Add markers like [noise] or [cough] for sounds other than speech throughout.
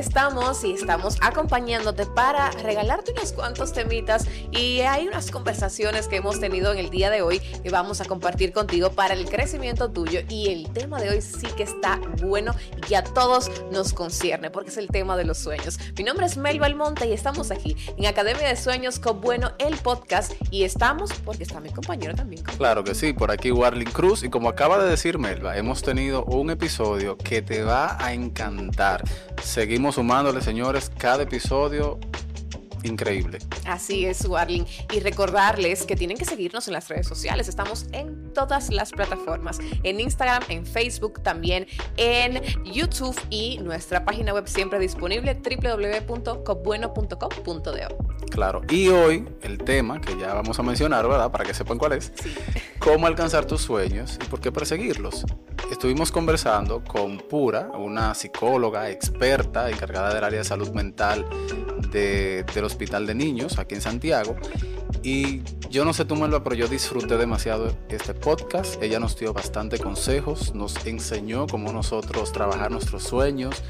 estamos y estamos acompañándote para regalarte unos cuantos temitas y hay unas conversaciones que hemos tenido en el día de hoy que vamos a compartir contigo para el crecimiento tuyo y el tema de hoy sí que está bueno y que a todos nos concierne porque es el tema de los sueños. Mi nombre es Mel Belmonte y estamos aquí en Academia de Sueños con Bueno el podcast y estamos porque está mi compañero también. Claro que sí, por aquí Warling Cruz y como acaba de decir Melba, hemos tenido un episodio que te va a encantar. Seguimos sumándole, señores, cada episodio increíble. Así es, Warling. Y recordarles que tienen que seguirnos en las redes sociales. Estamos en todas las plataformas. En Instagram, en Facebook, también en YouTube y nuestra página web siempre disponible www.copbueno.com.do. Claro. Y hoy el tema que ya vamos a mencionar, ¿verdad? Para que sepan cuál es. [laughs] Cómo alcanzar tus sueños y por qué perseguirlos. Estuvimos conversando con Pura, una psicóloga experta encargada del área de salud mental de, del Hospital de Niños aquí en Santiago. Y yo no sé tú, Melba, pero yo disfruté demasiado este podcast. Ella nos dio bastante consejos, nos enseñó cómo nosotros trabajar nuestros sueños,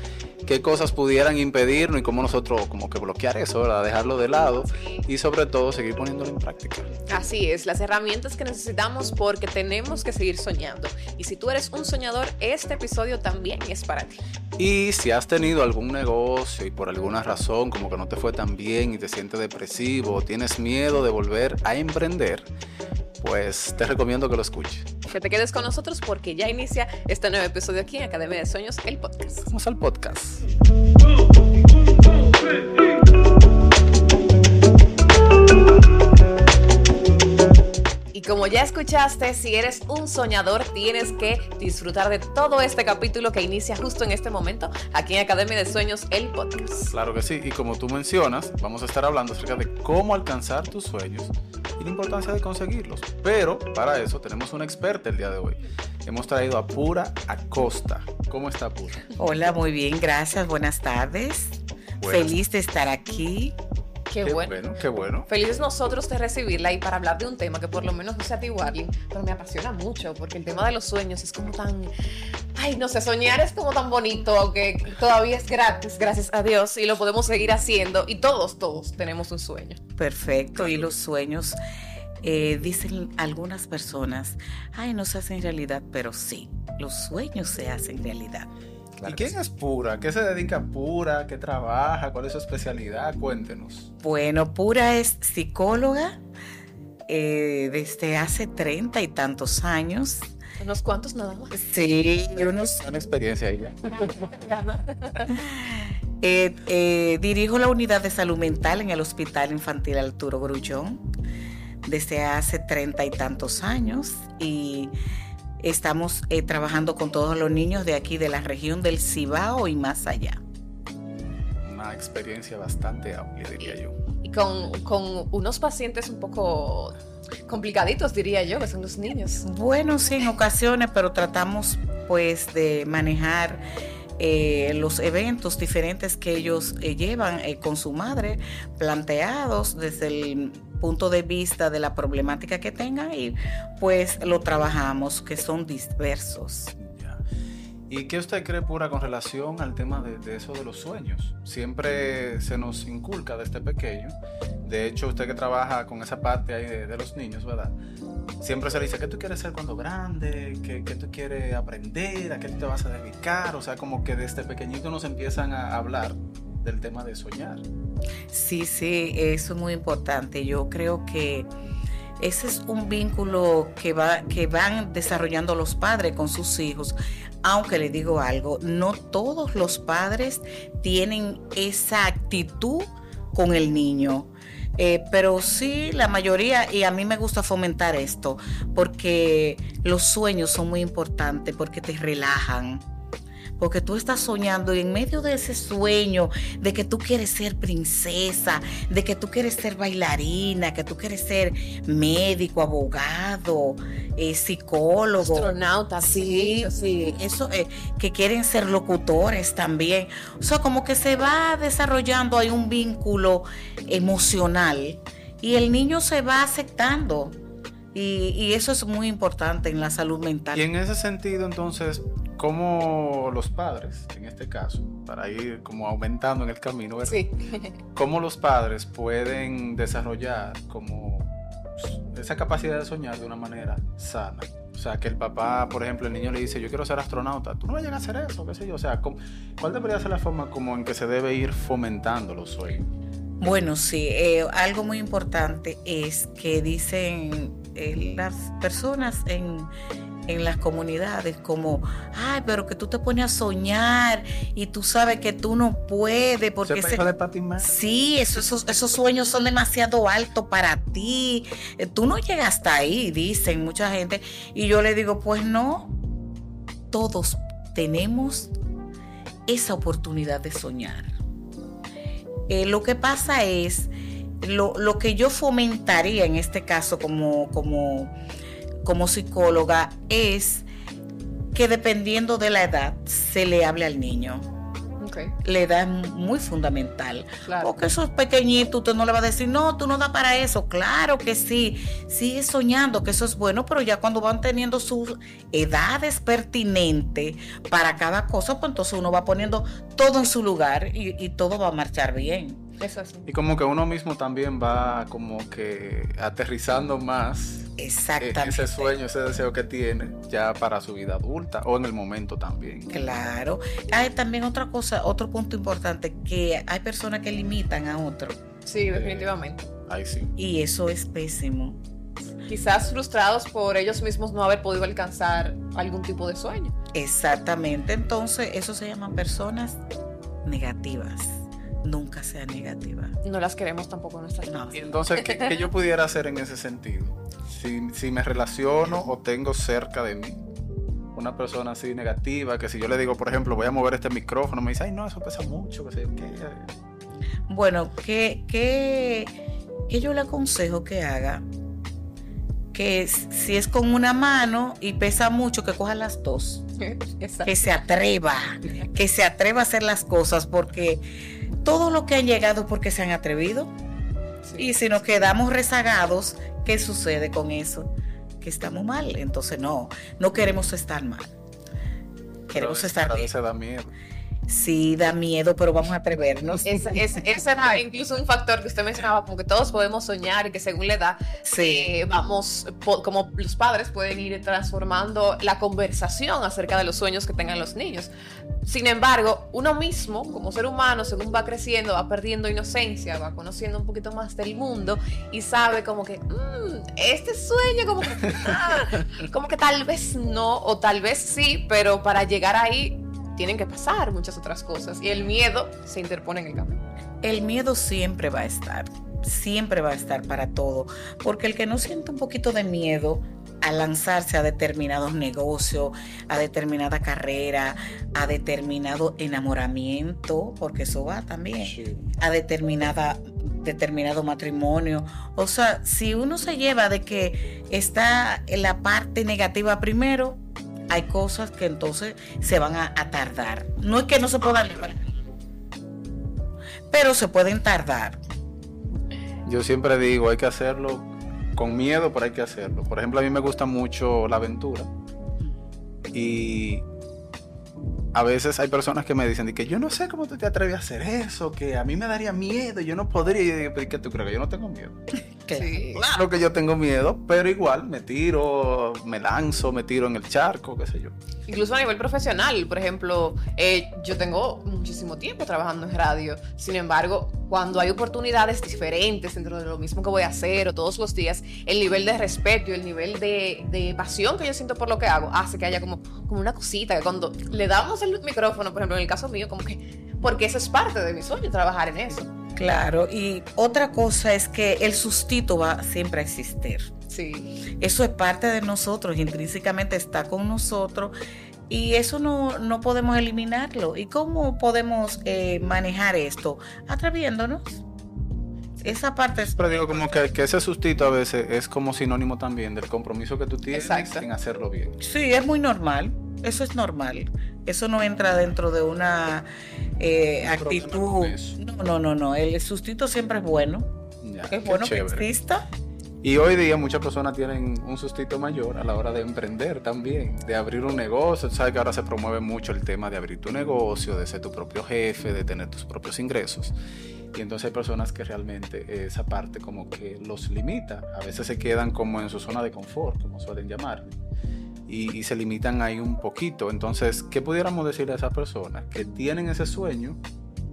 qué cosas pudieran impedirnos y cómo nosotros como que bloquear eso, ¿verdad? Dejarlo de lado y sobre todo seguir poniéndolo en práctica. Así es, las herramientas que necesitamos porque tenemos que seguir soñando. Y si tú eres un soñador, este episodio también es para ti. Y si has tenido algún negocio y por alguna razón como que no te fue tan bien y te sientes depresivo o tienes miedo de volver a emprender, pues te recomiendo que lo escuches. Que te quedes con nosotros porque ya inicia este nuevo episodio aquí en Academia de Sueños, el podcast. Vamos al podcast. Y como ya escuchaste, si eres un soñador, tienes que disfrutar de todo este capítulo que inicia justo en este momento aquí en Academia de Sueños, el podcast. Claro que sí, y como tú mencionas, vamos a estar hablando acerca de cómo alcanzar tus sueños y la importancia de conseguirlos. Pero para eso tenemos una experta el día de hoy. Hemos traído a Pura Acosta. ¿Cómo está Pura? Hola, muy bien, gracias, buenas tardes. Buenas. Feliz de estar aquí. Qué, Qué bueno. bueno, qué bueno. Felices nosotros de recibirla y para hablar de un tema que por lo menos no sea a ti, Warling, pero me apasiona mucho porque el tema de los sueños es como tan. Ay, no sé, soñar es como tan bonito, aunque todavía es gratis, gracias a Dios, y lo podemos seguir haciendo. Y todos, todos tenemos un sueño. Perfecto, y los sueños, eh, dicen algunas personas, ay, no se hacen realidad, pero sí, los sueños se hacen realidad. ¿Y quién es Pura? ¿Qué se dedica a Pura? ¿Qué trabaja? ¿Cuál es su especialidad? Cuéntenos. Bueno, Pura es psicóloga eh, desde hace treinta y tantos años. Unos cuantos nada más. Sí, unos Una experiencia ahí. [laughs] Eh, eh, dirijo la unidad de salud mental en el Hospital Infantil Arturo Grullón desde hace treinta y tantos años y estamos eh, trabajando con todos los niños de aquí de la región del Cibao y más allá. Una experiencia bastante amplia, diría yo. Y con, con unos pacientes un poco complicaditos, diría yo, que son los niños. Bueno, sí, en ocasiones, pero tratamos pues de manejar eh, los eventos diferentes que ellos eh, llevan eh, con su madre, planteados desde el punto de vista de la problemática que tengan y pues lo trabajamos, que son diversos. ¿Y qué usted cree, Pura, con relación al tema de, de eso de los sueños? Siempre se nos inculca desde pequeño. De hecho, usted que trabaja con esa parte ahí de, de los niños, ¿verdad? Siempre se le dice, ¿qué tú quieres ser cuando grande? ¿Qué, qué tú quieres aprender? ¿A qué te vas a dedicar? O sea, como que desde pequeñito nos empiezan a hablar del tema de soñar. Sí, sí, eso es muy importante. Yo creo que ese es un vínculo que, va, que van desarrollando los padres con sus hijos. Aunque le digo algo, no todos los padres tienen esa actitud con el niño. Eh, pero sí, la mayoría, y a mí me gusta fomentar esto, porque los sueños son muy importantes, porque te relajan porque tú estás soñando y en medio de ese sueño de que tú quieres ser princesa, de que tú quieres ser bailarina, que tú quieres ser médico, abogado, eh, psicólogo. Astronautas, Sí, sí, eso, eh, que quieren ser locutores también. O sea, como que se va desarrollando hay un vínculo emocional y el niño se va aceptando. Y, y eso es muy importante en la salud mental. Y en ese sentido, entonces, cómo los padres, en este caso, para ir como aumentando en el camino, ¿verdad? Sí. [laughs] cómo los padres pueden desarrollar como esa capacidad de soñar de una manera sana. O sea, que el papá, por ejemplo, el niño le dice, yo quiero ser astronauta, tú no vas a llegar a hacer eso, qué sé yo. O sea, ¿cuál debería ser la forma como en que se debe ir fomentando los sueños? Bueno, sí, eh, algo muy importante es que dicen eh, las personas en, en las comunidades como, ay, pero que tú te pones a soñar y tú sabes que tú no puedes porque ese, de sí, esos, esos sueños son demasiado altos para ti, eh, tú no llegas hasta ahí, dicen mucha gente, y yo le digo, pues no, todos tenemos esa oportunidad de soñar. Eh, lo que pasa es, lo, lo, que yo fomentaría en este caso como, como como psicóloga es que dependiendo de la edad se le hable al niño. La edad es muy fundamental. Porque esos pequeñitos, usted no le va a decir, no, tú no das para eso. Claro que sí. Sigue soñando que eso es bueno, pero ya cuando van teniendo sus edades pertinentes para cada cosa, pues entonces uno va poniendo todo en su lugar y todo va a marchar bien. Y como que uno mismo también va como que aterrizando más Exactamente. ese sueño, ese deseo que tiene ya para su vida adulta o en el momento también. Claro. Hay también otra cosa, otro punto importante, que hay personas que limitan a otro. Sí, definitivamente. ahí sí. Y eso es pésimo. Quizás frustrados por ellos mismos no haber podido alcanzar algún tipo de sueño. Exactamente. Entonces, eso se llaman personas negativas nunca sea negativa. No las queremos tampoco en nuestras vidas. Entonces, ¿qué, yo pudiera hacer en ese sentido? Si, me relaciono o tengo cerca de mí una persona así negativa, que si yo le digo, por ejemplo, voy a mover este micrófono, me dice, ay, no, eso pesa mucho, que Bueno, ¿qué, qué, qué yo le aconsejo que haga? que si es con una mano y pesa mucho, que coja las dos. [laughs] Que se atreva, que se atreva a hacer las cosas, porque todo lo que han llegado porque se han atrevido. Y si nos quedamos rezagados, ¿qué sucede con eso? Que estamos mal. Entonces no, no queremos estar mal. Queremos estar bien. da miedo. Sí, da miedo, pero vamos a atrevernos. Ese es, era incluso un factor que usted mencionaba, como que todos podemos soñar y que según la edad, eh, vamos, como los padres pueden ir transformando la conversación acerca de los sueños que tengan los niños. Sin embargo, uno mismo, como ser humano, según va creciendo, va perdiendo inocencia, va conociendo un poquito más del mundo y sabe como que, mm, este sueño como que, [laughs] ah, como que tal vez no o tal vez sí, pero para llegar ahí tienen que pasar muchas otras cosas y el miedo se interpone en el camino. El miedo siempre va a estar, siempre va a estar para todo, porque el que no siente un poquito de miedo a lanzarse a determinados negocios, a determinada carrera, a determinado enamoramiento, porque eso va también, a determinada determinado matrimonio. O sea, si uno se lleva de que está en la parte negativa primero, hay cosas que entonces se van a, tardar. No es que no se puedan pero se pueden tardar. Yo siempre digo, hay que hacerlo con miedo, pero hay que hacerlo. Por ejemplo, a mí me gusta mucho la aventura. Y a veces hay personas que me dicen que yo no sé cómo tú te atreves a hacer eso, que a mí me daría miedo, yo no podría. Y yo digo, ¿qué tú crees yo no tengo miedo? Claro que yo tengo miedo, pero igual me tiro, me lanzo, me tiro en el charco, qué sé yo. Incluso a nivel profesional, por ejemplo, eh, yo tengo muchísimo tiempo trabajando en radio, sin embargo, cuando hay oportunidades diferentes dentro de lo mismo que voy a hacer o todos los días, el nivel de respeto y el nivel de, de pasión que yo siento por lo que hago hace que haya como, como una cosita que cuando le damos el micrófono, por ejemplo, en el caso mío, como que, porque eso es parte de mi sueño, trabajar en eso. Claro, y otra cosa es que el sustito va siempre a existir. Sí. Eso es parte de nosotros, intrínsecamente está con nosotros y eso no, no podemos eliminarlo. ¿Y cómo podemos eh, manejar esto? Atreviéndonos. Esa parte es... Pero digo como que, que, ese sustito a veces es como sinónimo también del compromiso que tú tienes en hacerlo bien. Sí, es muy normal. Eso es normal. Eso no entra dentro de una eh, actitud. No, no, no, no. El sustito siempre es bueno. es bueno que exista Y hoy día muchas personas tienen un sustito mayor a la hora de emprender también, de abrir un negocio. Sabes que ahora se promueve mucho el tema de abrir tu negocio, de ser tu propio jefe, de tener tus propios ingresos. Y entonces hay personas que realmente esa parte como que los limita. A veces se quedan como en su zona de confort, como suelen llamar. Y, se limitan ahí un poquito. Entonces, ¿qué pudiéramos decir a esas personas que tienen ese sueño,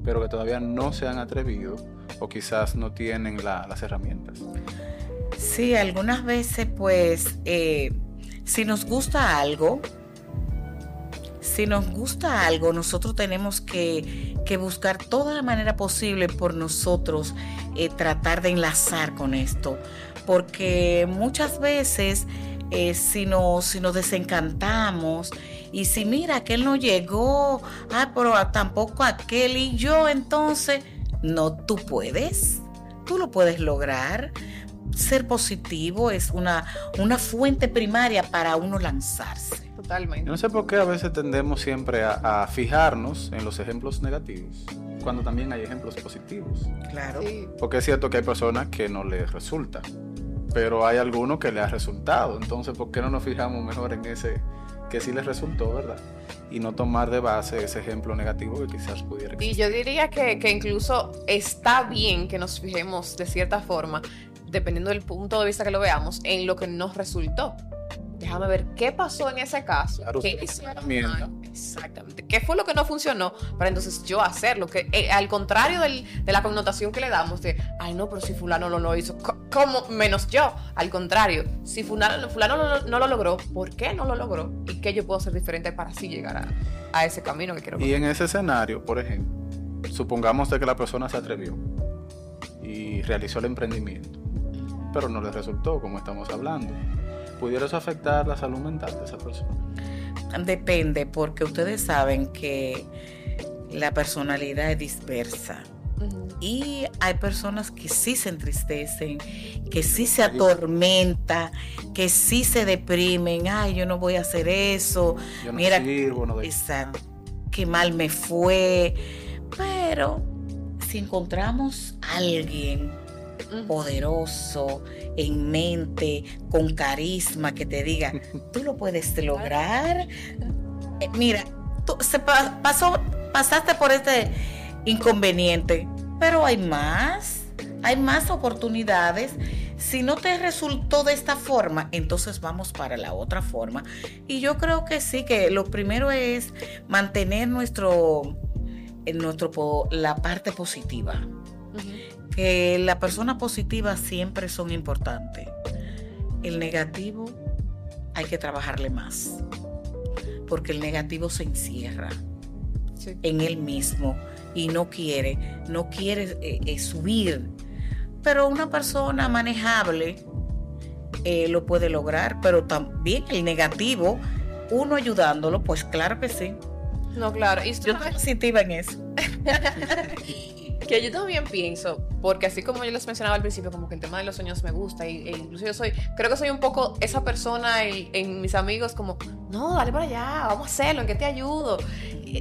pero que todavía no se han atrevido o quizás no tienen las herramientas? Sí, algunas veces pues eh, si nos gusta algo, si nos gusta algo, nosotros tenemos que, buscar toda la manera posible por nosotros eh, tratar de enlazar con esto. Porque muchas veces eh, si, nos, si nos desencantamos y si mira, aquel no llegó, ah, pero tampoco aquel y yo, entonces, no, tú puedes, tú lo puedes lograr ser positivo es una, una fuente primaria para uno lanzarse. Totalmente. no sé por qué a veces tendemos siempre a, fijarnos en los ejemplos negativos, cuando también hay ejemplos positivos. Claro. Porque es cierto que hay personas que no les resulta, pero hay algunos que les ha resultado. Entonces, ¿por qué no nos fijamos mejor en ese que sí les resultó, verdad? Y no tomar de base ese ejemplo negativo que quizás pudiera existir. Y yo diría que, que incluso está bien que nos fijemos de cierta forma dependiendo del punto de vista que lo veamos, en lo que nos resultó. Déjame ver qué pasó en ese caso. ¿Qué Exactamente. ¿Qué fue lo que no funcionó para entonces yo hacerlo? Que eh, al contrario de la connotación que le damos de, ay no, pero si fulano no lo hizo, ¿cómo menos yo? Al contrario, si fulano, fulano no, lo logró, ¿por qué no lo logró? ¿Y qué yo puedo hacer diferente para así llegar a, ese camino que quiero? Y en ese escenario, por ejemplo, supongamos que la persona se atrevió y realizó el emprendimiento pero no les resultó, como estamos hablando. ¿Pudiera eso afectar la salud mental de esa persona? Depende, porque ustedes saben que la personalidad es dispersa. Y hay personas que sí se entristecen, que sí se atormenta, que sí se deprimen. Ay, yo no voy a hacer eso. Yo no Mira, sirvo, no qué mal me fue. Pero si encontramos a alguien poderoso, en mente, con carisma, que te diga, [laughs] tú lo puedes lograr. Eh, mira, tú se pasó, pasaste por este inconveniente, pero hay más, hay más oportunidades. Si no te resultó de esta forma, entonces vamos para la otra forma. Y yo creo que sí, que lo primero es mantener nuestro, nuestro la parte positiva que la persona positiva siempre son importantes. El negativo hay que trabajarle más, porque el negativo se encierra en él mismo y no quiere, no quiere eh, eh, subir. Pero una persona manejable eh, lo puede lograr, pero también el negativo, uno ayudándolo, pues claro que sí. No, claro. Y Yo estoy positiva en eso. [laughs] Que yo también pienso, porque así como yo les mencionaba al principio, como que el tema de los sueños me gusta, y, e incluso yo soy, creo que soy un poco esa persona en, mis amigos, como, no, dale para allá, vamos a hacerlo, ¿en qué te ayudo?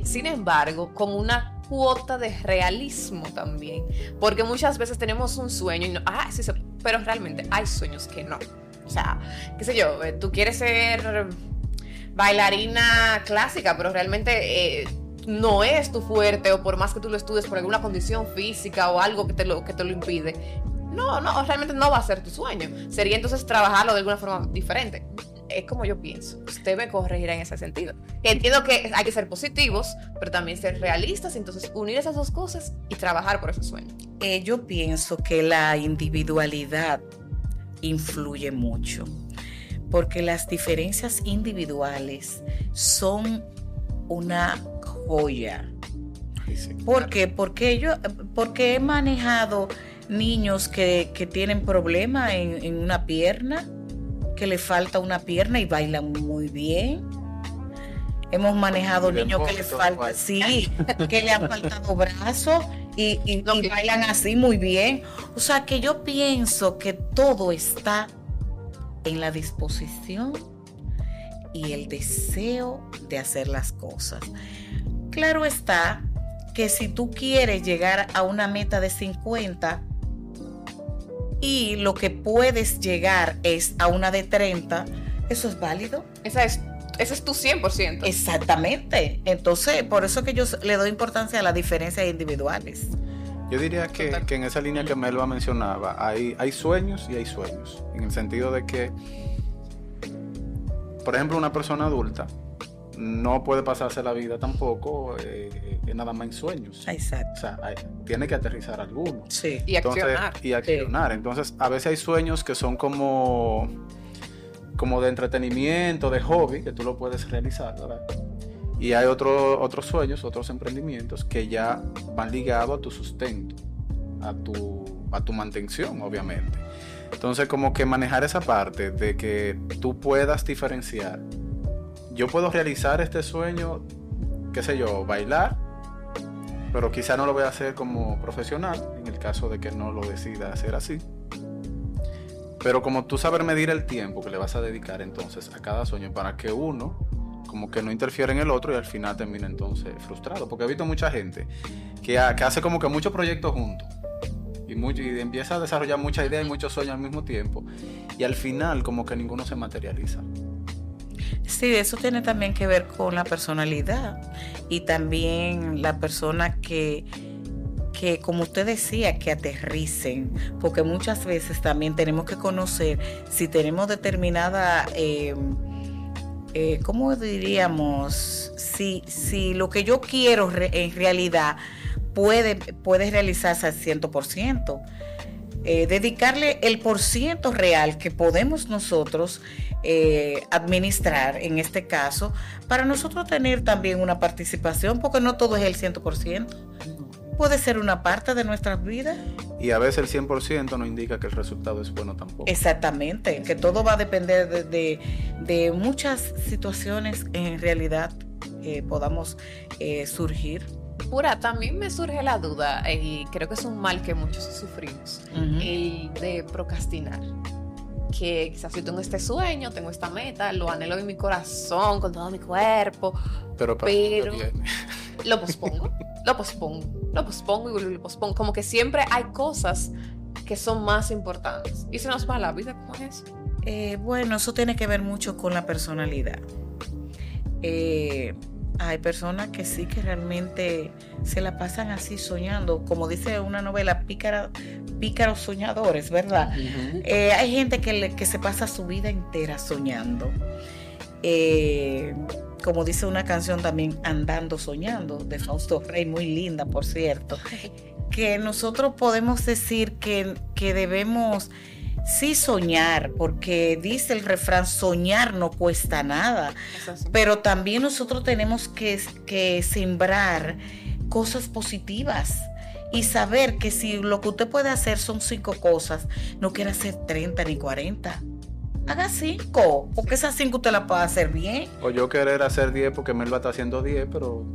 Sin embargo, con una cuota de realismo también, porque muchas veces tenemos un sueño y no, ah, sí, pero realmente hay sueños que no. O sea, qué sé yo, eh, tú quieres ser bailarina clásica, pero realmente... Eh, no es tu fuerte o por más que tú lo estudies por alguna condición física o algo que te lo, que te lo impide, no, no, realmente no va a ser tu sueño. Sería entonces trabajarlo de alguna forma diferente. Es como yo pienso. Usted me corregirá en ese sentido. Entiendo que hay que ser positivos, pero también ser realistas. Entonces, unir esas dos cosas y trabajar por ese sueño. Eh, yo pienso que la individualidad influye mucho. Porque las diferencias individuales son una joya. ¿Por qué? Porque yo, porque he manejado niños que, tienen problemas en, una pierna, que le falta una pierna y bailan muy bien. Hemos manejado niños que le falta, sí, que le han faltado brazos y, y bailan así muy bien. O sea que yo pienso que todo está en la disposición y el deseo de hacer las cosas. Claro está que si tú quieres llegar a una meta de 50, y lo que puedes llegar es a una de 30, eso es válido. Esa es ese es tu 100%. Exactamente. Entonces, por eso que yo le doy importancia a las diferencias individuales. Yo diría que, en esa línea que Melba mencionaba, hay, hay sueños y hay sueños. En el sentido de que, por ejemplo, una persona adulta no puede pasarse la vida tampoco eh, nada más en sueños. Exacto. O sea, tiene que aterrizar alguno. Sí. Y accionar. Y accionar. Entonces, a veces hay sueños que son como como de entretenimiento, de hobby, que tú lo puedes realizar, ¿verdad? Y hay otro, otros sueños, otros emprendimientos que ya van ligados a tu sustento, a tu, a tu mantención, obviamente. Entonces, como que manejar esa parte de que tú puedas diferenciar. Yo puedo realizar este sueño, qué sé yo, bailar, pero quizá no lo voy a hacer como profesional, en el caso de que no lo decida hacer así. Pero como tú saber medir el tiempo que le vas a dedicar entonces a cada sueño para que uno como que no interfiere en el otro y al final termina entonces frustrado. Porque he visto mucha gente que, hace como que muchos proyectos juntos y, y empieza a desarrollar muchas ideas y muchos sueños al mismo tiempo y al final como que ninguno se materializa. Sí, eso tiene también que ver con la personalidad y también la persona que que, como usted decía, que aterricen, porque muchas veces también tenemos que conocer si tenemos determinada, eh, eh, ¿cómo diríamos? Si, si lo que yo quiero en realidad puede, puede realizarse al 100%. Eh, dedicarle el por ciento real que podemos nosotros eh, administrar en este caso, para nosotros tener también una participación, porque no todo es el 100% puede ser una parte de nuestras vidas. Y a veces el 100% no indica que el resultado es bueno tampoco. Exactamente, que todo va a depender de, muchas situaciones en realidad que podamos eh, surgir. Pura, también me surge la duda, y creo que es un mal que muchos sufrimos, el de procrastinar que quizás yo tengo este sueño, tengo esta meta, lo anhelo en mi corazón, con todo mi cuerpo, pero, pero lo pospongo, lo pospongo, lo pospongo y lo pospongo. Como que siempre hay cosas que son más importantes. Y se nos va la vida como es. Eh, bueno, eso tiene que ver mucho con la personalidad. Eh, hay personas que sí que realmente se la pasan así soñando, como dice una novela, pícara, pícaros soñadores, ¿verdad? Eh, hay gente que, que, se pasa su vida entera soñando. Eh, como dice una canción también, Andando Soñando, de Fausto Rey, muy linda, por cierto, [laughs] que nosotros podemos decir que, que debemos sí soñar, porque dice el refrán, soñar no cuesta nada, pero también nosotros tenemos que, que sembrar cosas positivas y saber que si lo que usted puede hacer son cinco cosas, no quiere hacer 30 ni 40. Haga cinco, porque esas cinco usted las puede hacer bien. O yo querer hacer 10 porque me lo está haciendo 10, pero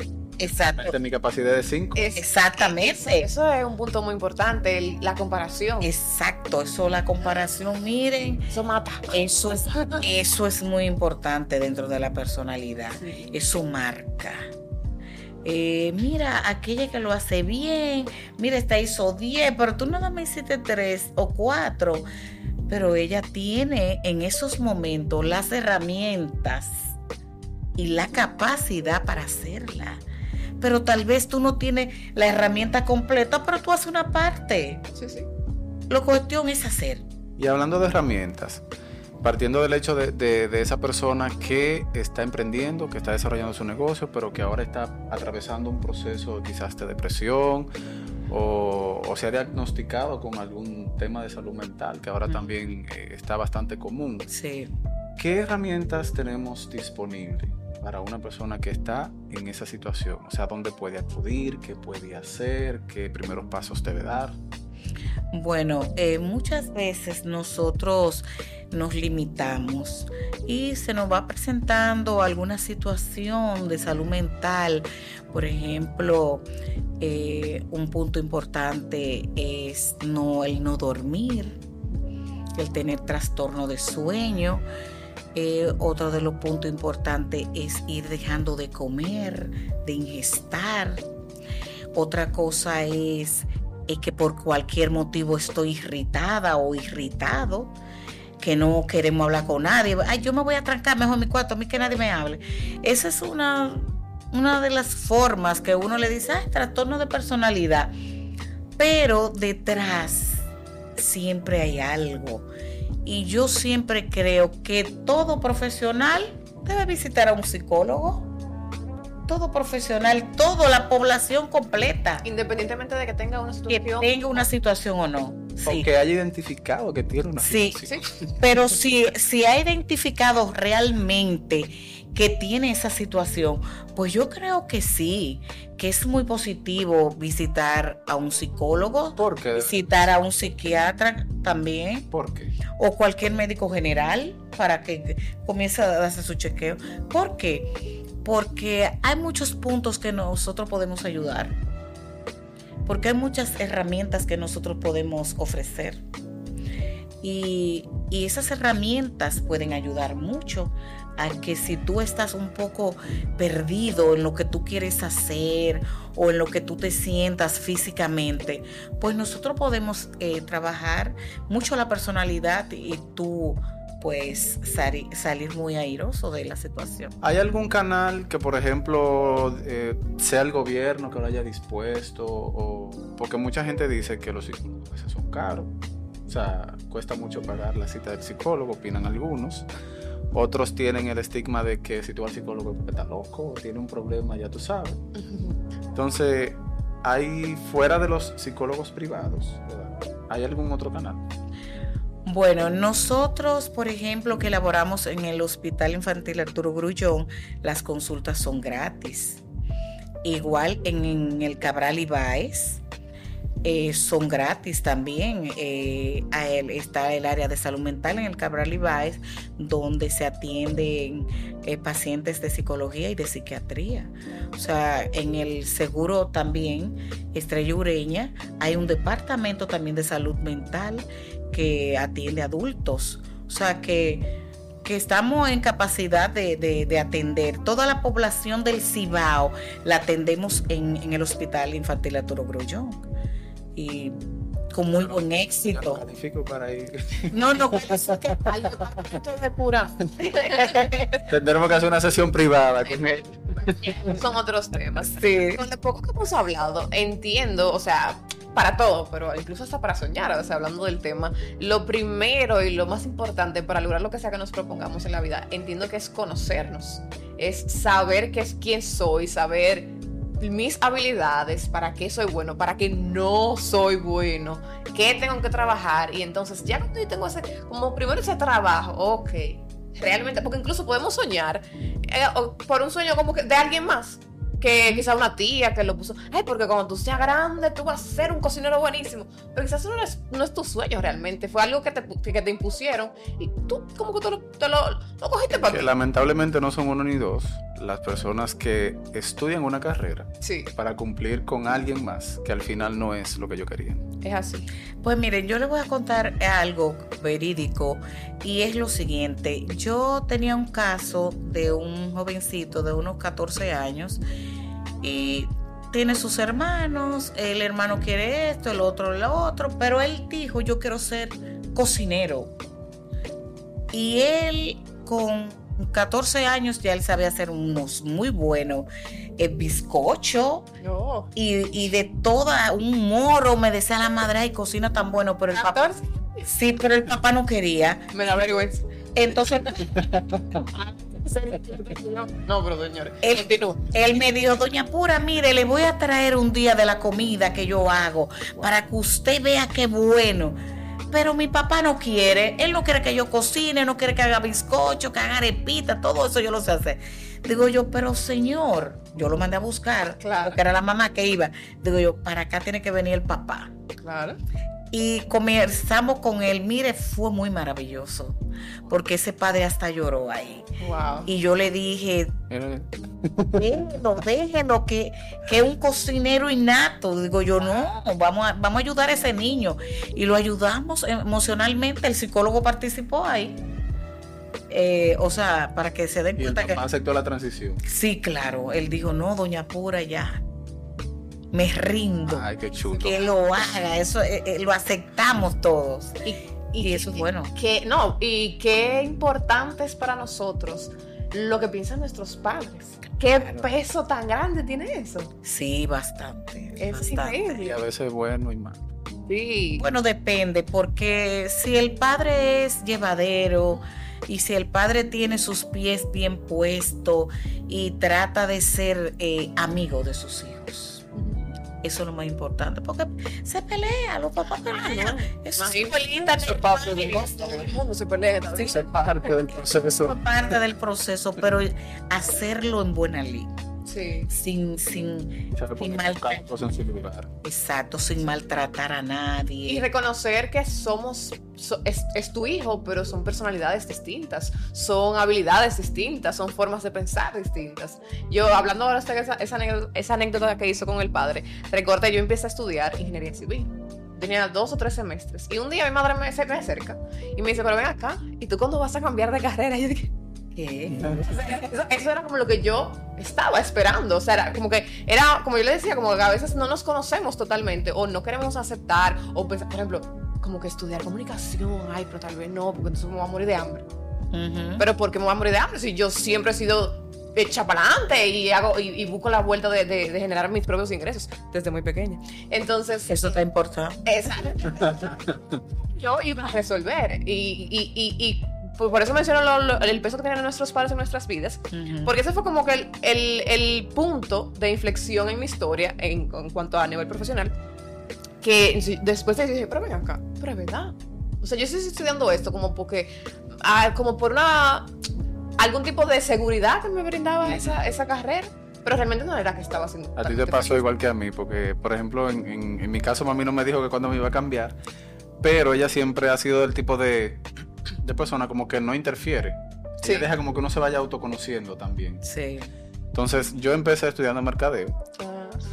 Exacto. Esta mi capacidad de 5. Exactamente. Eso, es un punto muy importante, la comparación. Exacto, eso, la comparación, miren. Eso mata. Eso es, eso es muy importante dentro de la personalidad. Eso marca. Eh, mira, aquella que lo hace bien, mira, esta hizo 10, pero tú nada más hiciste 3 o 4. Pero ella tiene en esos momentos las herramientas y la capacidad para hacerla pero tal vez tú no tienes la herramienta completa, pero tú haces una parte. Sí, sí. La cuestión es hacer. Y hablando de herramientas, partiendo del hecho de, esa persona que está emprendiendo, que está desarrollando su negocio, pero que ahora está atravesando un proceso quizás de depresión o, se ha diagnosticado con algún tema de salud mental, que ahora también eh, está bastante común. Sí. ¿Qué herramientas tenemos disponibles? Para una persona que está en esa situación? O sea, ¿dónde puede acudir? ¿Qué puede hacer? ¿Qué primeros pasos debe dar? Bueno, eh, muchas veces nosotros nos limitamos y se nos va presentando alguna situación de salud mental. Por ejemplo, eh, un punto importante es no, el no dormir, el tener trastorno de sueño. Eh, otro de los puntos importantes es ir dejando de comer, de ingestar. Otra cosa es que por cualquier motivo estoy irritada o irritado, que no queremos hablar con nadie. Ay, yo me voy a trancar mejor en mi cuarto, a mí que nadie me hable. Esa es una, una de las formas que uno le dice, trastorno de personalidad. Pero detrás siempre hay algo. Y yo siempre creo que todo profesional debe visitar a un psicólogo todo profesional, toda la población completa. Independientemente de que tenga una situación. Que tenga una situación o no. Sí. O que haya identificado que tiene una sí, situación. Sí, pero si, si ha identificado realmente que tiene esa situación, pues yo creo que sí, que es muy positivo visitar a un psicólogo, ¿Por qué? visitar a un psiquiatra también. ¿Por qué? O cualquier médico general para que comience a hacer su chequeo. ¿Por qué? porque hay muchos puntos que nosotros podemos ayudar, porque hay muchas herramientas que nosotros podemos ofrecer. Y, esas herramientas pueden ayudar mucho a que si tú estás un poco perdido en lo que tú quieres hacer o en lo que tú te sientas físicamente, pues nosotros podemos eh, trabajar mucho la personalidad y tú pues salir muy airoso de la situación. ¿Hay algún canal que, por ejemplo, eh, sea el gobierno que lo haya dispuesto? O, porque mucha gente dice que los psicólogos son caros. O sea, cuesta mucho pagar la cita del psicólogo, opinan algunos. Otros tienen el estigma de que si tú vas al psicólogo está loco, tiene un problema, ya tú sabes. Entonces, hay fuera de los psicólogos privados, ¿hay algún otro canal? Bueno, nosotros, por ejemplo, que elaboramos en el Hospital Infantil Arturo Grullón, las consultas son gratis. Igual en, el Cabral Ibáez, eh, son gratis también. Eh, está el área de salud mental en el Cabral Ibáez, donde se atienden eh, pacientes de psicología y de psiquiatría. O sea, en el seguro también, Estrella Ureña, hay un departamento también de salud mental que atiende adultos. O sea que, estamos en capacidad de, atender. Toda la población del Cibao la atendemos en, el Hospital Infantil Arturo Grullón. Y con muy buen éxito. para ir. No, no, de pura. [laughs] Tendremos que hacer una sesión privada Son otros temas. Sí. Con lo poco que hemos hablado, entiendo, o sea, para todo, pero incluso hasta para soñar, o sea, hablando del tema, lo primero y lo más importante para lograr lo que sea que nos propongamos en la vida, entiendo que es conocernos, es saber qué es quién soy, saber mis habilidades, para qué soy bueno, para qué no soy bueno, qué tengo que trabajar y entonces ya no tengo ese, como primero ese trabajo, ok, realmente, porque incluso podemos soñar eh, por un sueño como que de alguien más que quizá una tía que lo puso, ay, porque cuando tú seas grande tú vas a ser un cocinero buenísimo. Pero quizás eso no es, no es tu sueño realmente, fue algo que te, que te impusieron y tú como que te lo, te lo, cogiste para Que lamentablemente no son uno ni dos las personas que estudian una carrera sí. para cumplir con alguien más que al final no es lo que yo quería. Es así. Pues miren, yo les voy a contar algo verídico y es lo siguiente. Yo tenía un caso de un jovencito de unos 14 años y tiene sus hermanos, el hermano quiere esto, el otro lo otro, pero él dijo, yo quiero ser cocinero. Y él con 14 años ya él sabía hacer unos muy buenos eh, bizcocho y, de toda un moro me decía la madre y cocina tan bueno pero el papá sí pero el papá no quería. Me da vergüenza. Entonces No, pero señores, [laughs] él, él, me dijo, doña Pura, mire, le voy a traer un día de la comida que yo hago para que usted vea qué bueno. Pero mi papá no quiere, él no quiere que yo cocine, no quiere que haga bizcocho, que haga arepita, todo eso yo lo sé hacer. Digo yo, pero señor, yo lo mandé a buscar, claro. porque era la mamá que iba. Digo yo, para acá tiene que venir el papá. Claro y conversamos con él. Mire, fue muy maravilloso, porque ese padre hasta lloró ahí. Y yo le dije, déjenlo, déjenlo, que, que es un cocinero innato. Digo yo, no, vamos a, vamos a ayudar a ese niño. Y lo ayudamos emocionalmente, el psicólogo participó ahí. Eh, o sea, para que se den cuenta que... aceptó la transición. Sí, claro. Él dijo, no, doña Pura, ya me rindo. Ay, qué chulo. Que lo haga, eso eh, eh, lo aceptamos todos. Y, eso es bueno. Que, no, y qué importante es para nosotros lo que piensan nuestros padres. ¿Qué peso tan grande tiene eso? Sí, bastante. Es increíble. Y a veces bueno y mal. Sí. Bueno, depende, porque si el padre es llevadero y si el padre tiene sus pies bien puestos y trata de ser eh, amigo de sus hijos eso es lo más importante, porque se pelea, los papás pelean. Eso es parte del se pelea, es parte del proceso. parte del proceso, pero hacerlo en buena línea. Sí. Sin, sin, sin maltratar. Exacto, sin maltratar a nadie. Y reconocer que somos, es, tu hijo, pero son personalidades distintas, son habilidades distintas, son formas de pensar distintas. Yo, hablando ahora de esa, esa, anécdota, que hizo con el padre, recuerda, yo empecé a estudiar ingeniería civil tenía dos o tres semestres. Y un día mi madre me, me acerca y me dice, pero ven acá, ¿y tú cuándo vas a cambiar de carrera? [laughs] Y yo dije, eso, era como lo que yo estaba esperando. O sea, era como que, era, como yo le decía, como que a veces no nos conocemos totalmente o no queremos aceptar, o por ejemplo, como que estudiar comunicación, ay, pero tal vez no, porque entonces me voy a morir de hambre. Pero ¿por qué me voy a morir de hambre? Si yo siempre he sido hecha para adelante y hago y, busco la vuelta de, de, generar mis propios ingresos desde muy pequeña. Entonces. Eso te importa. Exacto. [laughs] yo iba a resolver. Y, y, y, pues, por eso menciono el peso que tienen nuestros padres en nuestras vidas, porque ese fue como que el, el, punto de inflexión en mi historia en, cuanto a nivel profesional, que después de decir, pero ven acá, pero es verdad. O sea, yo estoy estudiando esto como porque, ah, como por una, algún tipo de seguridad que me brindaba esa, esa carrera pero realmente no era que estaba haciendo. A ti te pasó igual que a mí, porque, por ejemplo, en, en, en, mi caso, mami no me dijo que cuando me iba a cambiar, pero ella siempre ha sido del tipo de de persona como que no interfiere. Sí. deja como que uno se vaya autoconociendo también. Sí. Entonces yo empecé estudiando mercadeo.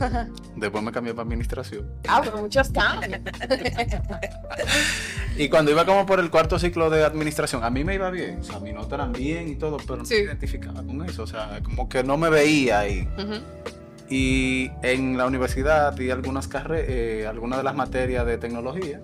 Ah. [laughs] Después me cambié para administración. Ah, pero muchos cambios. [laughs] y cuando iba como por el cuarto ciclo de administración, a mí me iba bien. O sea, mi nota eran bien y todo, pero no me identificaba con eso. O sea, como que no me veía ahí. Y en la universidad y algunas carreras, eh, algunas de las materias de tecnología,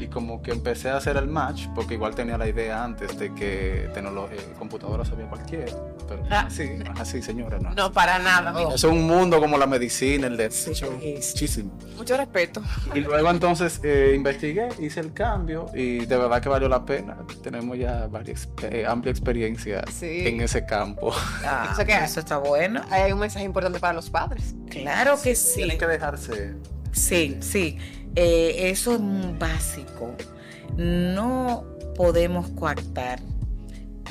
y como que empecé a hacer el match, porque igual tenía la idea antes de que eh, computadoras sabía cualquiera. Pero ah. así, así, señora. No, no para nada. Es un mundo como la medicina, el de muchísimo. Mucho respeto. [laughs] Y luego entonces eh, investigué, hice el cambio y de verdad que valió la pena. Tenemos ya varias, eh, amplia experiencia en ese campo. Ah, que eso está bueno. Hay un mensaje importante para los padres. Claro que sí. Tienen que dejarse. Sí, sí. Eh, eso es básico. No podemos coartar.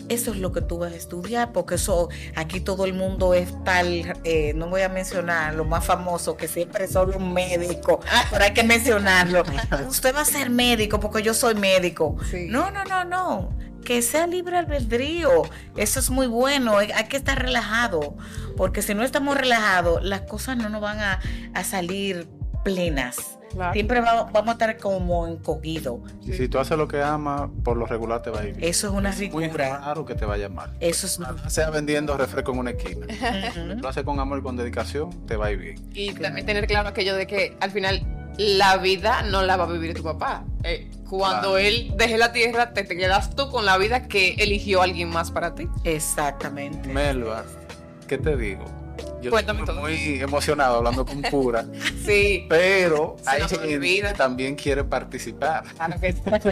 Eso es lo que tú vas a estudiar, porque eso aquí todo el mundo es tal, eh, no voy a mencionar lo más famoso, que siempre son los médicos, pero hay que mencionarlo. Usted va a ser médico porque yo soy médico. No, no, no, no. Que sea libre albedrío. Eso es muy bueno. Hay que estar relajado, porque si no estamos relajados, las cosas no nos van a, a salir plenas. Siempre vamos, a estar como encogido. si tú haces lo que amas, por lo regular te va a ir bien. Eso es una figura. Es muy raro que te vaya mal. Eso es. Sea vendiendo refresco en una esquina. Si Lo haces con amor y con dedicación, te va a ir bien. Y también tener claro aquello de que al final la vida no la va a vivir tu papá. Eh, cuando él deje la tierra, te, te, quedas tú con la vida que eligió alguien más para ti. Exactamente. Melba, ¿qué te digo? Yo estoy muy emocionado hablando con Pura. [laughs] sí. Pero hay quien también quiere participar. Claro que estamos,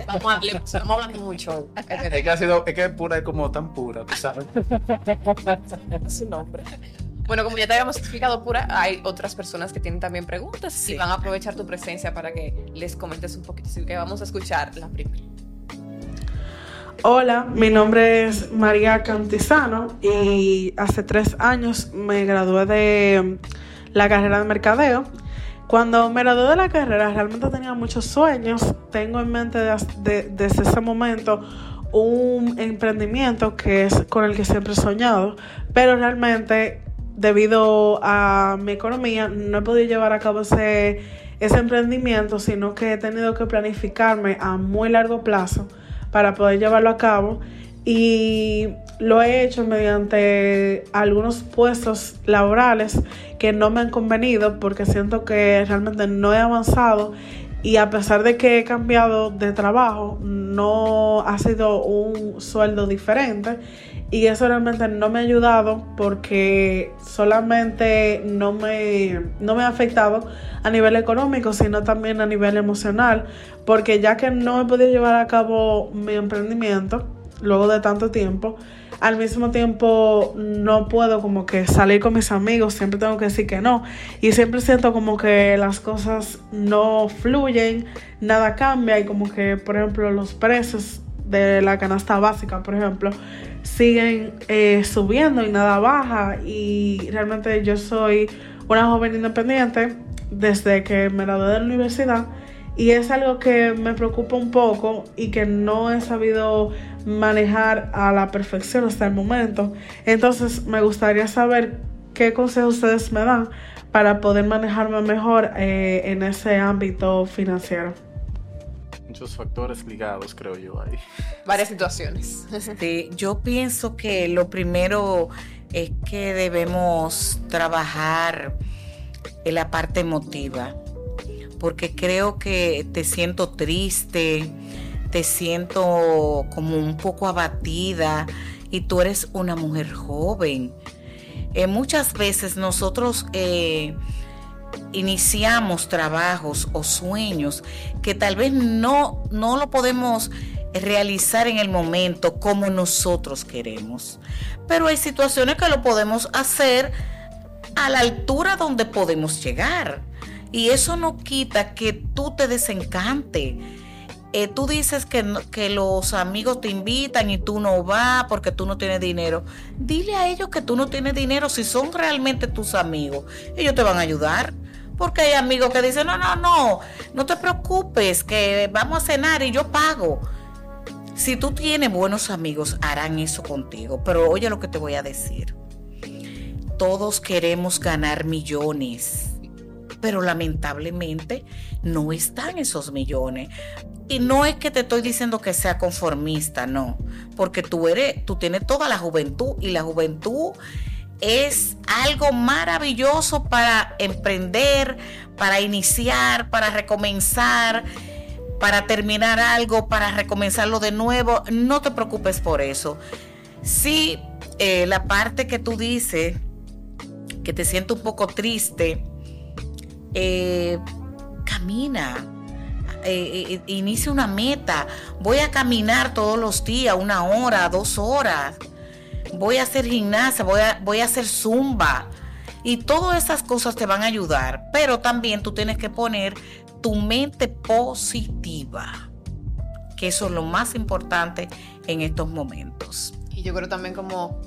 estamos hablando mucho. Es que, ha sido, es que Pura es como tan pura, tú sabes. [laughs] Su nombre. Bueno, como ya te habíamos explicado, Pura, hay otras personas que tienen también preguntas y van a aprovechar tu presencia para que les comentes un poquito. Así que vamos a escuchar la primera. Hola, mi nombre es María Cantizano y hace tres años me gradué de la carrera de mercadeo. Cuando me gradué de la carrera realmente tenía muchos sueños. Tengo en mente desde ese momento un emprendimiento que es con el que siempre he soñado, pero realmente debido a mi economía no he podido llevar a cabo ese, ese emprendimiento, sino que he tenido que planificarme a muy largo plazo para poder llevarlo a cabo. Y lo he hecho mediante algunos puestos laborales que no me han convenido porque siento que realmente no he avanzado y a pesar de que he cambiado de trabajo, no ha sido un sueldo diferente y eso realmente no me ha ayudado porque solamente no me, no me ha afectado a nivel económico, sino también a nivel emocional, porque ya que no he podido llevar a cabo mi emprendimiento luego de tanto tiempo, al mismo tiempo no puedo como que salir con mis amigos, siempre tengo que decir que no. Y siempre siento como que las cosas no fluyen, nada cambia y como que, por ejemplo, los precios de la canasta básica, por ejemplo, siguen eh, subiendo y nada baja. Y realmente yo soy una joven independiente desde que me gradué de la universidad y es algo que me preocupa un poco y que no he sabido manejar a la perfección hasta el momento. Entonces me gustaría saber qué consejos ustedes me dan para poder manejarme mejor eh, en ese ámbito financiero. Muchos factores ligados, creo yo, ahí. Varias situaciones. Sí, yo pienso que lo primero es que debemos trabajar en la parte emotiva porque creo que te siento triste, te siento como un poco abatida y tú eres una mujer joven. Eh, muchas veces nosotros eh, iniciamos trabajos o sueños que tal vez no, no lo podemos realizar en el momento como nosotros queremos. Pero hay situaciones que lo podemos hacer a la altura donde podemos llegar. Y eso no quita que tú te desencante. Eh, tú dices que, que los amigos te invitan y tú no vas porque tú no tienes dinero. Dile a ellos que tú no tienes dinero. Si son realmente tus amigos, ellos te van a ayudar. Porque hay amigos que dicen, no, no, no, no te preocupes, que vamos a cenar y yo pago. Si tú tienes buenos amigos, harán eso contigo. Pero oye lo que te voy a decir. Todos queremos ganar millones pero lamentablemente no están esos millones. Y no es que te estoy diciendo que sea conformista, no, porque tú eres, tú tienes toda la juventud y la juventud es algo maravilloso para emprender, para iniciar, para recomenzar, para terminar algo, para recomenzarlo de nuevo. No te preocupes por eso. Sí, eh, la parte que tú dices, que te siento un poco triste, eh, camina, eh, eh, inicia una meta, voy a caminar todos los días, una hora, dos horas, voy a hacer gimnasia, voy a, voy a hacer zumba. Y todas esas cosas te van a ayudar, pero también tú tienes que poner tu mente positiva, que eso es lo más importante en estos momentos. Y yo creo también como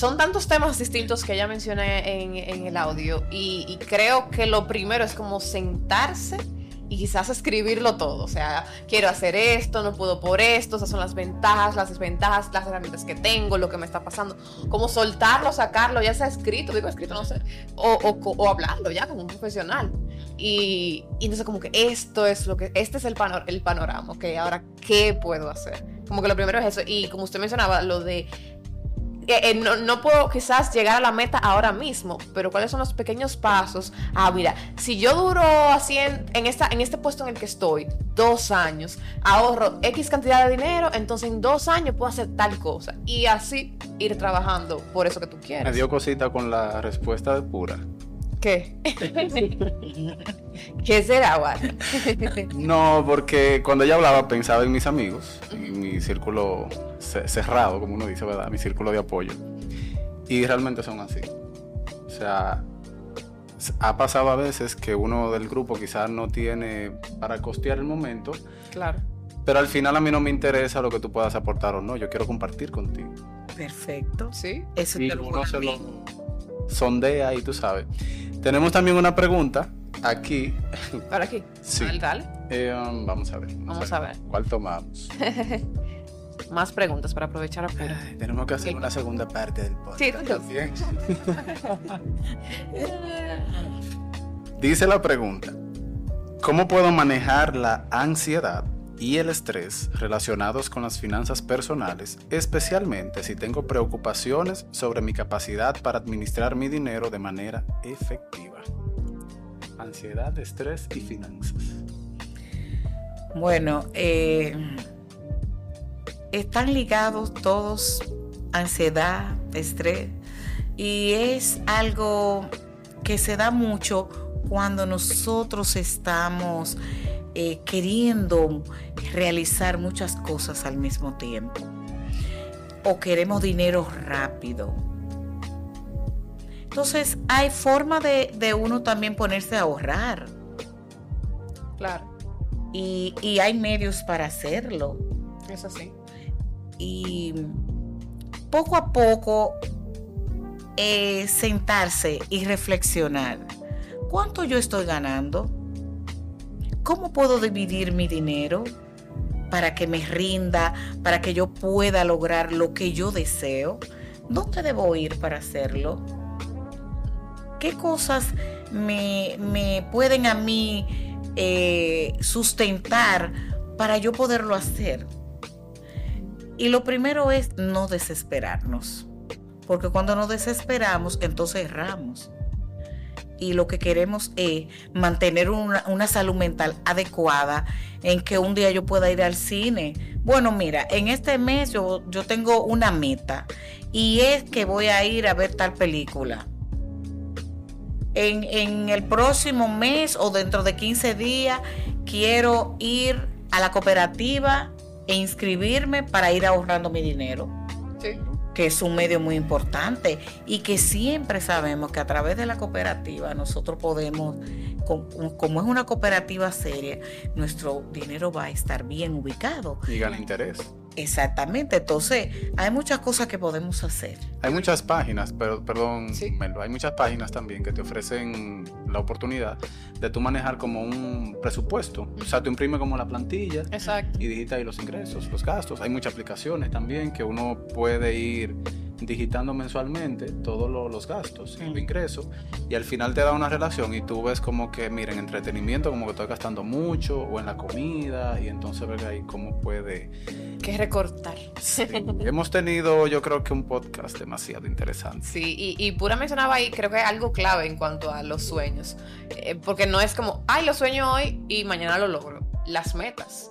son tantos temas distintos que ella menciona en, el audio y, creo que lo primero es como sentarse y quizás escribirlo todo. O sea, quiero hacer esto, no puedo por esto, esas son las ventajas, las desventajas, las herramientas que tengo, lo que me está pasando. Como soltarlo, sacarlo, ya sea escrito, digo escrito, no sé, o, o, hablando ya como un profesional. Y, y, entonces como que esto es lo que, este es el, el panorama, ok, ahora, ¿qué puedo hacer? Como que lo primero es eso. Y como usted mencionaba, lo de eh, no, puedo quizás llegar a la meta ahora mismo, pero cuáles son los pequeños pasos. Ah, mira, si yo duro así en, esta, en este puesto en el que estoy, dos años, ahorro X cantidad de dinero, entonces en dos años puedo hacer tal cosa. Y así ir trabajando por eso que tú quieres. Me dio cosita con la respuesta de pura. ¿Qué? [laughs] ¿Qué será, Juan? no, porque cuando ella hablaba pensaba en mis amigos, en mi círculo cerrado, como uno dice, ¿verdad? Mi círculo de apoyo. Y realmente son así. O sea, ha pasado a veces que uno del grupo quizás no tiene para costear el momento. Claro. Pero al final a mí no me interesa lo que tú puedas aportar o no. Yo quiero compartir contigo. Perfecto. Sí. Eso y uno se lo sondea y tú sabes. Tenemos también una pregunta aquí. ¿Para aquí? Sí. Dale. Eh, um, vamos a ver. Vamos, a ver. ¿Cuál tomamos? [laughs] Más preguntas para aprovechar a pura. tenemos que hacer una segunda parte del podcast. Sí, Dice la pregunta: ¿Cómo puedo manejar la ansiedad y el estrés relacionados con las finanzas personales, especialmente si tengo preocupaciones sobre mi capacidad para administrar mi dinero de manera efectiva. Ansiedad, estrés y finanzas. Bueno, eh, están ligados todos, ansiedad, estrés, y es algo que se da mucho cuando nosotros estamos eh, queriendo realizar muchas cosas al mismo tiempo o queremos dinero rápido. Entonces hay forma de, de uno también ponerse a ahorrar. Claro. Y, y, hay medios para hacerlo. Es así. Y poco a poco eh, sentarse y reflexionar. ¿Cuánto yo estoy ganando? ¿Cómo puedo dividir mi dinero para que me rinda, para que yo pueda lograr lo que yo deseo? ¿Dónde debo ir para hacerlo? ¿Qué cosas me, me pueden a mí eh, sustentar para yo poderlo hacer? Y lo primero es no desesperarnos, porque cuando nos desesperamos, entonces erramos. Y lo que queremos es mantener una, una, salud mental adecuada en que un día yo pueda ir al cine. Bueno, mira, en este mes yo, yo tengo una meta y es que voy a ir a ver tal película. En, en, el próximo mes o dentro de 15 días quiero ir a la cooperativa e inscribirme para ir ahorrando mi dinero. Sí. Que es un medio muy importante y que siempre sabemos que a través de la cooperativa nosotros podemos, como es una cooperativa seria, nuestro dinero va a estar bien ubicado. Y gana interés. Exactamente, entonces hay muchas cosas que podemos hacer. Hay muchas páginas, pero perdón, Sí. Melo, hay muchas páginas también que te ofrecen la oportunidad de tú manejar como un presupuesto. O sea, tú imprimes como la plantilla Exacto. y digitas ahí los ingresos, los gastos. Hay muchas aplicaciones también que uno puede ir digitando mensualmente todos lo- los gastos y los ingresos y al final te da una relación y tú ves como que, miren, entretenimiento como que estoy gastando mucho o en la comida y entonces ver ahí cómo puede Que recortar. Sí, [laughs] hemos tenido yo creo que un podcast demasiado interesante. Sí, y, y Pura mencionaba ahí, creo que algo clave en cuanto a los sueños. Eh, porque no es como, ay, lo sueño hoy y mañana lo logro. Las metas.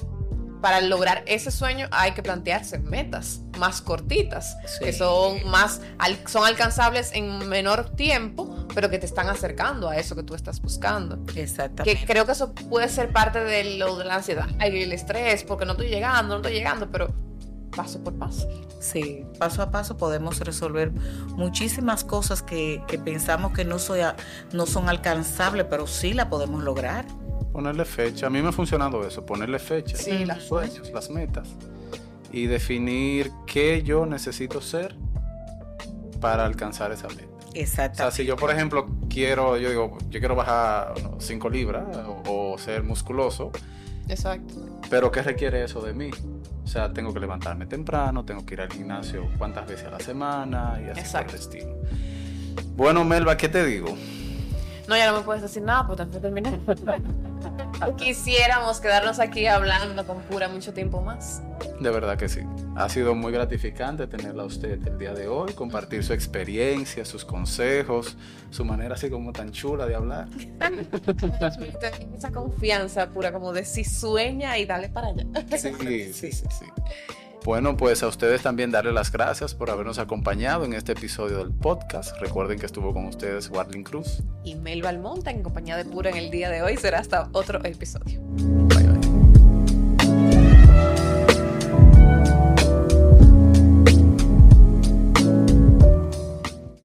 Para lograr ese sueño hay que plantearse metas más cortitas, Sí. que son más al- son alcanzables en menor tiempo, pero que te están acercando a eso que tú estás buscando. Exactamente. Que creo que eso puede ser parte de lo de la ansiedad, ay, el estrés, porque no estoy llegando, no estoy llegando, pero paso por paso. Sí, paso a paso podemos resolver muchísimas cosas que, que pensamos que no, soy a- no son alcanzables, pero sí la podemos lograr. Ponerle fecha, a mí me ha funcionado eso, ponerle fecha, Sí, los las sueños, las metas y definir qué yo necesito ser para alcanzar esa meta. O sea, si yo por ejemplo quiero, yo digo, yo quiero bajar 5 libras o, o ser musculoso, Exacto. pero ¿qué requiere eso de mí? O sea, tengo que levantarme temprano, tengo que ir al gimnasio cuántas veces a la semana y así Exacto. por el estilo. Bueno, Melba, ¿qué te digo? No, ya no me puedes decir nada, pues también terminé. [laughs] Quisiéramos quedarnos aquí hablando con pura mucho tiempo más. De verdad que sí. Ha sido muy gratificante tenerla a usted el día de hoy, compartir su experiencia, sus consejos, su manera así como tan chula de hablar. [laughs] Esa confianza pura, como de si sueña y dale para allá. Sí, sí, sí, sí. Bueno, pues a ustedes también darle las gracias por habernos acompañado en este episodio del podcast. Recuerden que estuvo con ustedes Warling Cruz. Y Mel Balmonta en compañía de Pura en el día de hoy será hasta otro episodio.